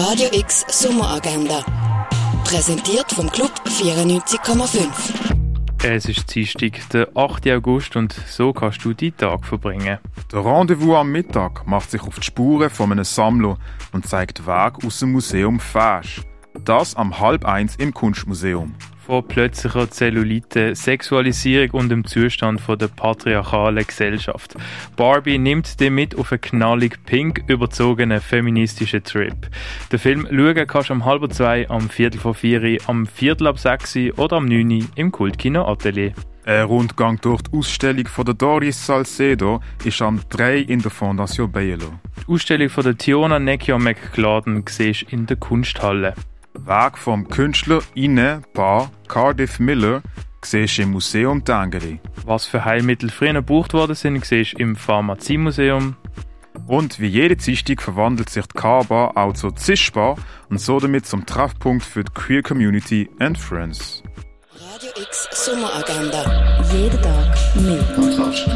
Radio X Sommeragenda. Präsentiert vom Club 94,5. Es ist Dienstag, der 8. August und so kannst du die Tag verbringen. Der Rendezvous am Mittag macht sich auf die Spuren von einem Sammler und zeigt Weg aus dem Museum Fasch. Das am halb eins im Kunstmuseum von plötzlicher Zellulite, Sexualisierung und dem Zustand von der patriarchalen Gesellschaft. Barbie nimmt dich mit auf einen knallig pink überzogenen feministischen Trip. Den Film schauen kannst du um halb zwei, am Viertel vor vier, am Viertel ab sechs oder am neun im Kultkino Atelier. Ein Rundgang durch die Ausstellung von der Doris Salcedo ist am 3 in der Fondation Bielo. Die Ausstellung von der Tiona Nekio McCladen siehst in der Kunsthalle. Werk vom Künstler Ine Paar Cardiff Miller siehst im Museum Tangeri. Was für Heilmittel früher gebraucht worden sind, siehst im Pharmaziemuseum. Und wie jede Dienstag verwandelt sich die K-Bar auch zur Zischbar und so damit zum Treffpunkt für die Queer Community and Friends. Radio X Sommeragenda. Jeden Tag mehr. Kontrast.